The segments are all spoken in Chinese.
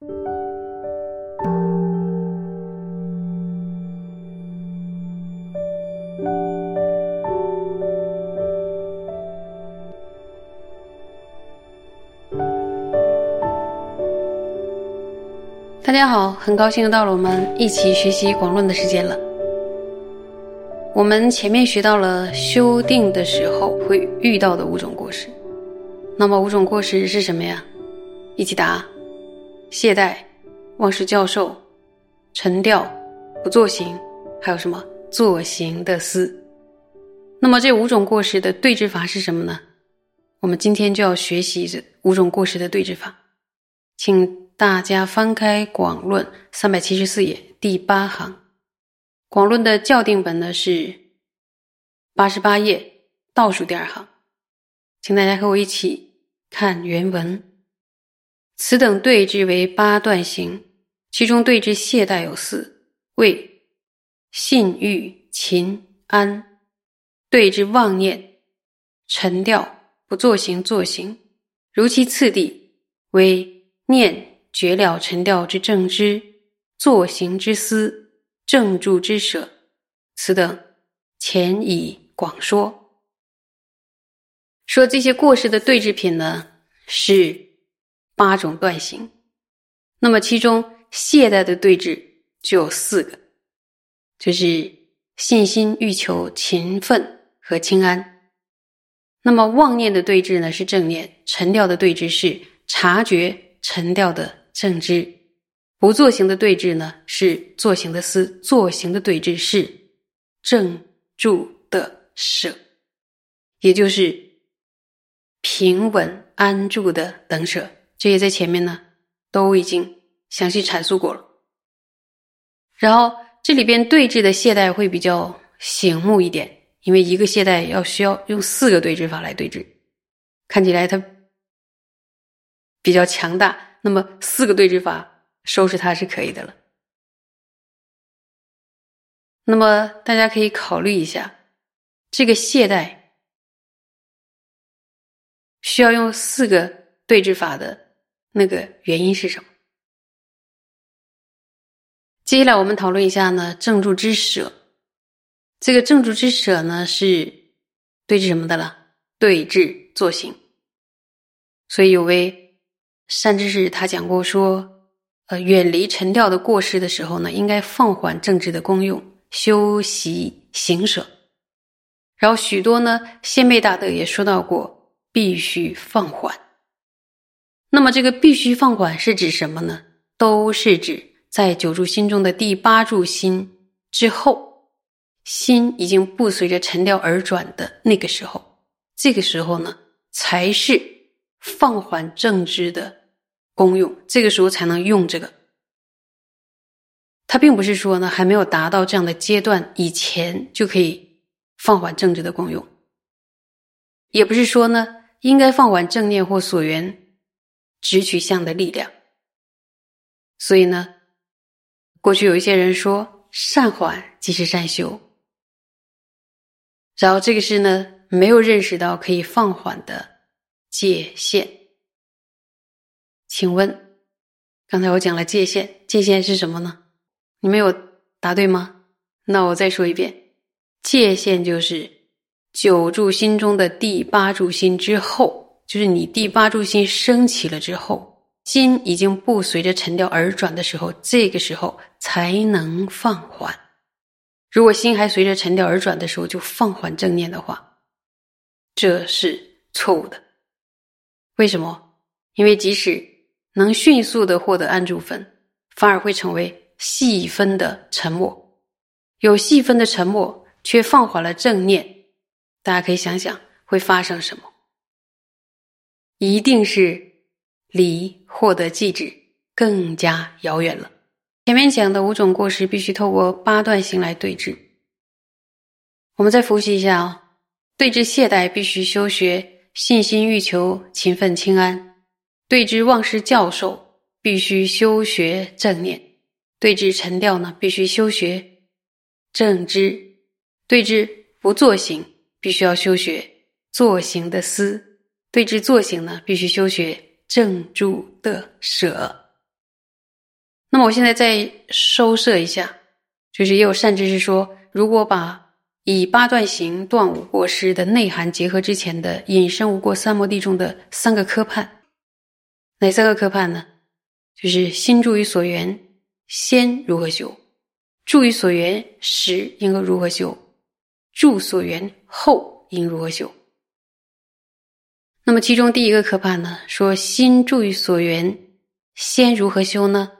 大家好，很高兴又到了我们一起学习广论的时间了。我们前面学到了修定的时候会遇到的五种过失，那么五种过失是什么呀？一起答：懈怠、忘失教授、沉掉、不作行，还有什么作行的思。那么这五种过失的对治法是什么呢？我们今天就要学习这五种过失的对治法，请。大家翻开《广论》三百七十四页第八行，《广论》的校订本呢是八十八页倒数第二行，请大家和我一起看原文。此等对之为八段行，其中对之懈怠有四：为信欲勤安；对之妄念沉掉不作行作行，如其次第为念。绝了沉掉之正知，作行之思，正住之舍，此等前已广说。说这些过失的对治品呢，是八种断行。那么其中懈怠的对治就有四个，就是信心、欲求、勤奋和清安。那么妄念的对治呢，是正念；沉掉的对治是察觉沉掉的。正知不作行的对峙呢，是作行的思；作行的对峙是正住的舍，也就是平稳安住的等舍。这些在前面呢都已经详细阐述过了。然后这里边对峙的懈怠会比较醒目一点，因为一个懈怠要需要用四个对峙法来对峙，看起来它比较强大。那么四个对峙法收拾它是可以的了。那么大家可以考虑一下，这个懈怠需要用四个对峙法的那个原因是什么？接下来我们讨论一下呢，正住之舍。这个正住之舍呢是对治什么的了？对治作行。所以有位。善知识他讲过说，呃，远离沉掉的过失的时候呢，应该放缓正治的功用，修习行舍。然后许多呢，先辈大德也说到过，必须放缓。那么这个必须放缓是指什么呢？都是指在九住心中的第八住心之后，心已经不随着沉掉而转的那个时候，这个时候呢，才是放缓正知的。功用，这个时候才能用这个。它并不是说呢，还没有达到这样的阶段以前就可以放缓正直的功用，也不是说呢，应该放缓正念或所缘直取向的力量。所以呢，过去有一些人说善缓即是善修，然后这个是呢，没有认识到可以放缓的界限。请问，刚才我讲了界限，界限是什么呢？你们有答对吗？那我再说一遍，界限就是九住心中的第八住心之后，就是你第八柱心升起了之后，心已经不随着沉掉而转的时候，这个时候才能放缓。如果心还随着沉掉而转的时候就放缓正念的话，这是错误的。为什么？因为即使能迅速的获得安住分，反而会成为细分的沉默。有细分的沉默，却放缓了正念，大家可以想想会发生什么？一定是离获得寂止更加遥远了。前面讲的五种过失，必须透过八段行来对治。我们再复习一下啊，对治懈怠，必须修学信心、欲求、勤奋、清安。对峙忘失教授，必须修学正念；对峙沉掉呢，必须修学正知；对峙不作行，必须要修学作行的思；对之作行呢，必须修学正住的舍。那么我现在再收摄一下，就是也有善知识说，如果把以八段行断五过失的内涵结合之前的引申无过三摩地中的三个科判，哪三个科判呢？就是心住于所缘，先如何修；住于所缘时应该如何修；住所缘后应如何修。那么其中第一个可怕呢，说心住于所缘，先如何修呢？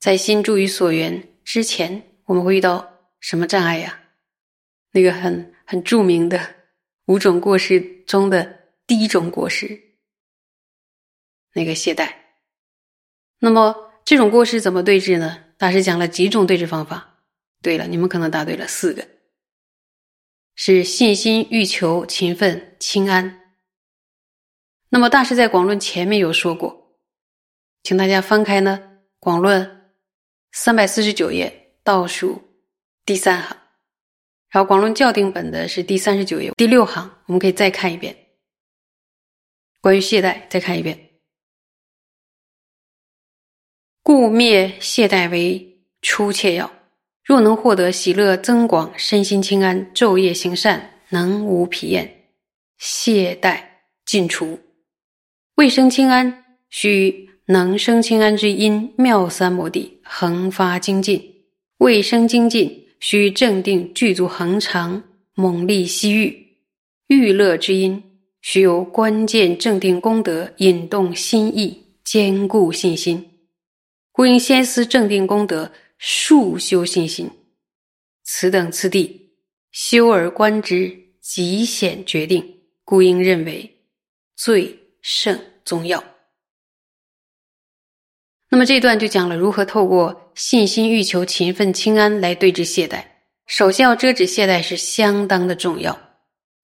在心住于所缘之前，我们会遇到什么障碍呀？那个很很著名的五种过失中的第一种过失，那个懈怠。那么这种过失怎么对治呢？大师讲了几种对治方法。对了，你们可能答对了四个，是信心、欲求、勤奋、清安。那么大师在广论前面有说过，请大家翻开呢广论。三百四十九页倒数第三行，然后广论校订本的是第三十九页第六行，我们可以再看一遍。关于懈怠，再看一遍。故灭懈怠为初切要，若能获得喜乐增广，身心清安，昼夜行善，能无疲厌，懈怠尽除，未生清安，须。能生清安之因，妙三摩地恒发精进，未生精进，须正定具足恒常，猛力西域欲乐之因，须有关键正定功德引动心意，坚固信心。故应先思正定功德，速修信心。此等次第，修而观之，极显决定。故应认为最圣宗要。那么这段就讲了如何透过信心、欲求、勤奋、清安来对治懈怠。首先要遮止懈怠是相当的重要，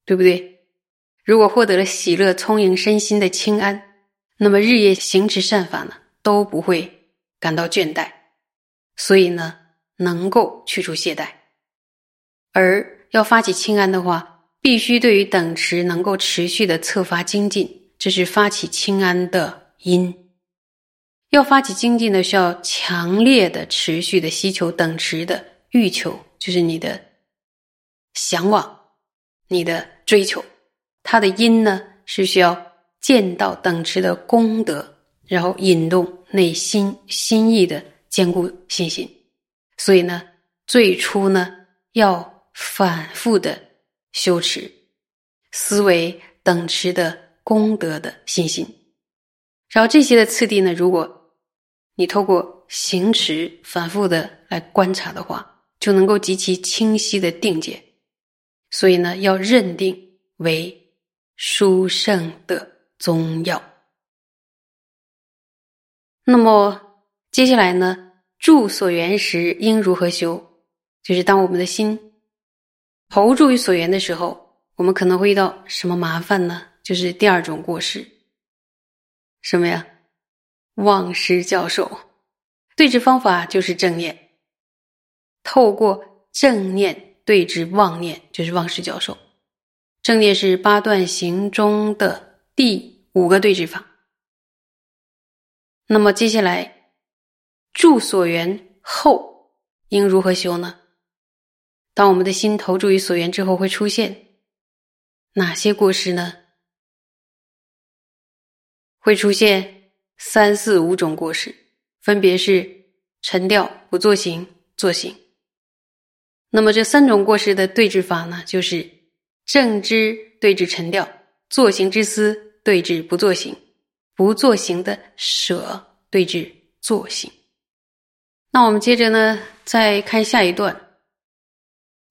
对不对？如果获得了喜乐、聪颖身心的清安，那么日夜行持善法呢，都不会感到倦怠，所以呢，能够去除懈怠。而要发起清安的话，必须对于等持能够持续的策发精进，这是发起清安的因。要发起精进呢，需要强烈的、持续的希求等持的欲求，就是你的向往、你的追求。它的因呢，是需要见到等持的功德，然后引动内心心意的坚固信心。所以呢，最初呢，要反复的修持思维等持的功德的信心。然后这些的次第呢，如果你透过行持反复的来观察的话，就能够极其清晰的定解。所以呢，要认定为殊胜的宗要。那么接下来呢，住所缘时应如何修？就是当我们的心投注于所缘的时候，我们可能会遇到什么麻烦呢？就是第二种过失，什么呀？忘失教授，对治方法就是正念。透过正念对治妄念，就是忘失教授。正念是八段行中的第五个对治法。那么接下来，住所缘后应如何修呢？当我们的心投注于所缘之后，会出现哪些过失呢？会出现。三四五种过失，分别是沉掉、不作行、作行。那么这三种过失的对治法呢，就是正知对治沉掉，作行之思对治不作行，不作行的舍对治作行。那我们接着呢，再看下一段，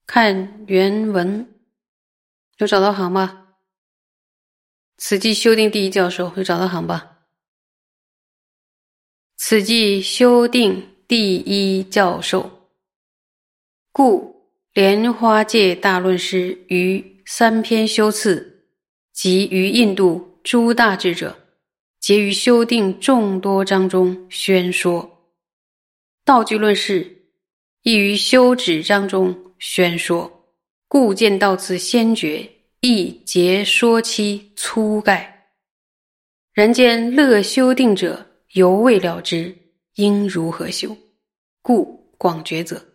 看原文，有找到行吗？此即修订第一教授，会找到行吧？此即修订第一教授，故莲花界大论师于三篇修次，及于印度诸大智者，皆于修订众多章中宣说。道具论事亦于修止章中宣说。故见到此先觉，亦节说其粗概。人间乐修订者。犹未了之，应如何修，故广觉者。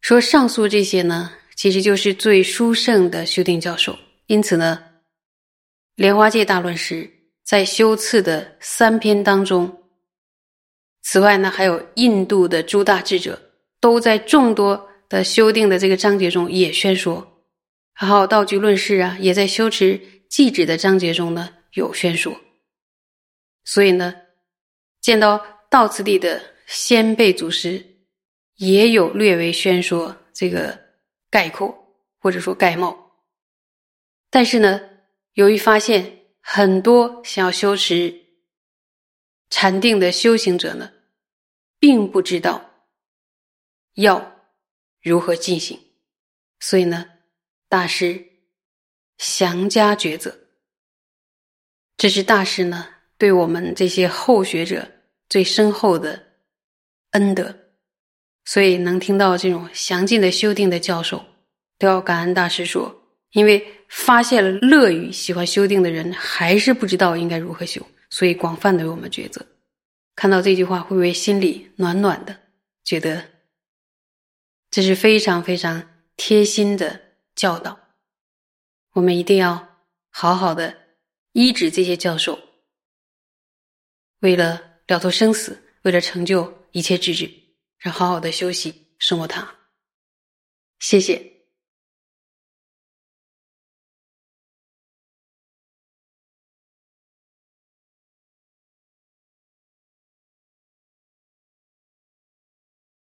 说上述这些呢，其实就是最殊胜的修定教授。因此呢，莲花戒大论师在修次的三篇当中，此外呢，还有印度的诸大智者都在众多的修订的这个章节中也宣说，还有道具论事啊，也在修持寂止的章节中呢有宣说。所以呢，见到道次第的先辈祖师。也有略微宣说这个概括或者说概貌，但是呢，由于发现很多想要修持禅定的修行者呢，并不知道要如何进行，所以呢，大师详加抉择。这是大师呢对我们这些后学者最深厚的恩德。所以能听到这种详尽的修订的教授，都要感恩大师说，因为发现了乐于喜欢修订的人还是不知道应该如何修，所以广泛的为我们抉择。看到这句话，会不会心里暖暖的？觉得这是非常非常贴心的教导。我们一定要好好的医治这些教授，为了了脱生死，为了成就一切智智。让好好的休息，生活它。谢谢。